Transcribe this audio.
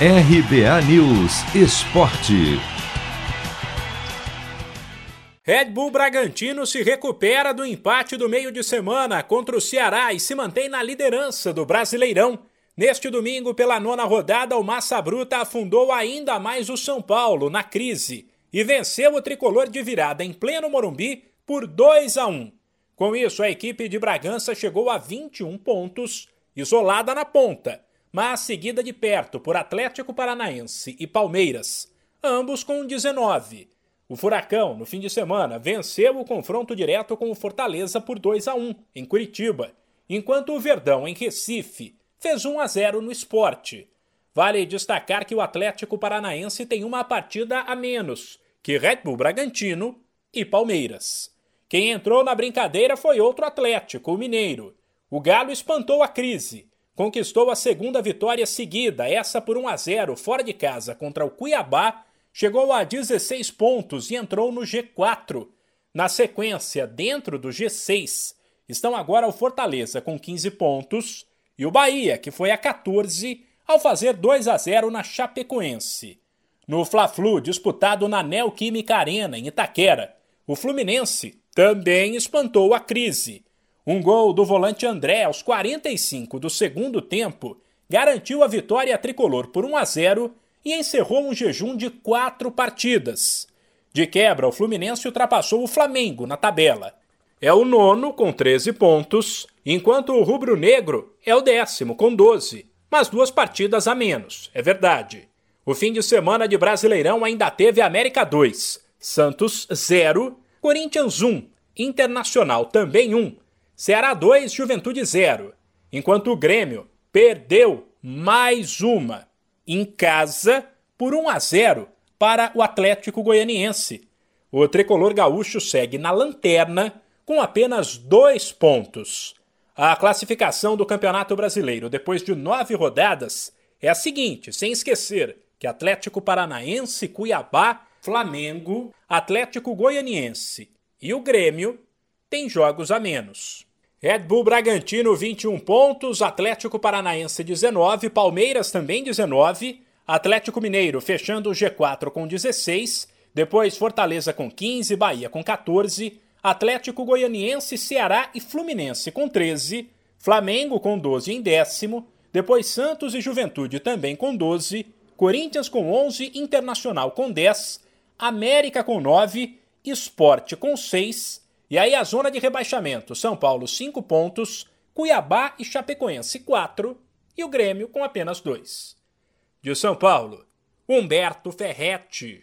RBA News Esporte. Red Bull Bragantino se recupera do empate do meio de semana contra o Ceará e se mantém na liderança do Brasileirão. Neste domingo, pela nona rodada, o Massa Bruta afundou ainda mais o São Paulo na crise e venceu o tricolor de virada em pleno Morumbi por 2 a 1. Com isso, a equipe de Bragança chegou a 21 pontos, isolada na ponta mas seguida de perto por Atlético Paranaense e Palmeiras, ambos com 19. O Furacão, no fim de semana, venceu o confronto direto com o Fortaleza por 2 a 1 em Curitiba, enquanto o Verdão, em Recife, fez 1 a 0 no esporte. Vale destacar que o Atlético Paranaense tem uma partida a menos que Red Bull Bragantino e Palmeiras. Quem entrou na brincadeira foi outro Atlético, o Mineiro. O Galo espantou a crise conquistou a segunda vitória seguida, essa por 1 a 0 fora de casa contra o Cuiabá, chegou a 16 pontos e entrou no G4. Na sequência, dentro do G6, estão agora o Fortaleza com 15 pontos e o Bahia, que foi a 14 ao fazer 2 a 0 na Chapecoense. No Fla-Flu, disputado na Neoquímica Arena, em Itaquera, o Fluminense também espantou a crise um gol do volante André aos 45 do segundo tempo garantiu a vitória tricolor por 1 a 0 e encerrou um jejum de quatro partidas. De quebra, o Fluminense ultrapassou o Flamengo na tabela. É o nono com 13 pontos, enquanto o Rubro Negro é o décimo com 12, mas duas partidas a menos, é verdade. O fim de semana de Brasileirão ainda teve América 2, Santos 0, Corinthians 1, Internacional também 1, Ceará 2, Juventude 0. Enquanto o Grêmio perdeu mais uma em casa por 1 a 0 para o Atlético Goianiense. O tricolor gaúcho segue na lanterna com apenas dois pontos. A classificação do Campeonato Brasileiro depois de nove rodadas é a seguinte, sem esquecer que Atlético Paranaense, Cuiabá, Flamengo, Atlético Goianiense e o Grêmio têm jogos a menos. Red Bull Bragantino 21 pontos, Atlético Paranaense 19, Palmeiras também 19, Atlético Mineiro fechando o G4 com 16, depois Fortaleza com 15, Bahia com 14, Atlético Goianiense, Ceará e Fluminense com 13, Flamengo com 12 em décimo, depois Santos e Juventude também com 12, Corinthians com 11, Internacional com 10, América com 9, Esporte com 6, e aí a zona de rebaixamento: São Paulo 5 pontos, Cuiabá e Chapecoense 4 e o Grêmio com apenas 2. De São Paulo, Humberto Ferretti.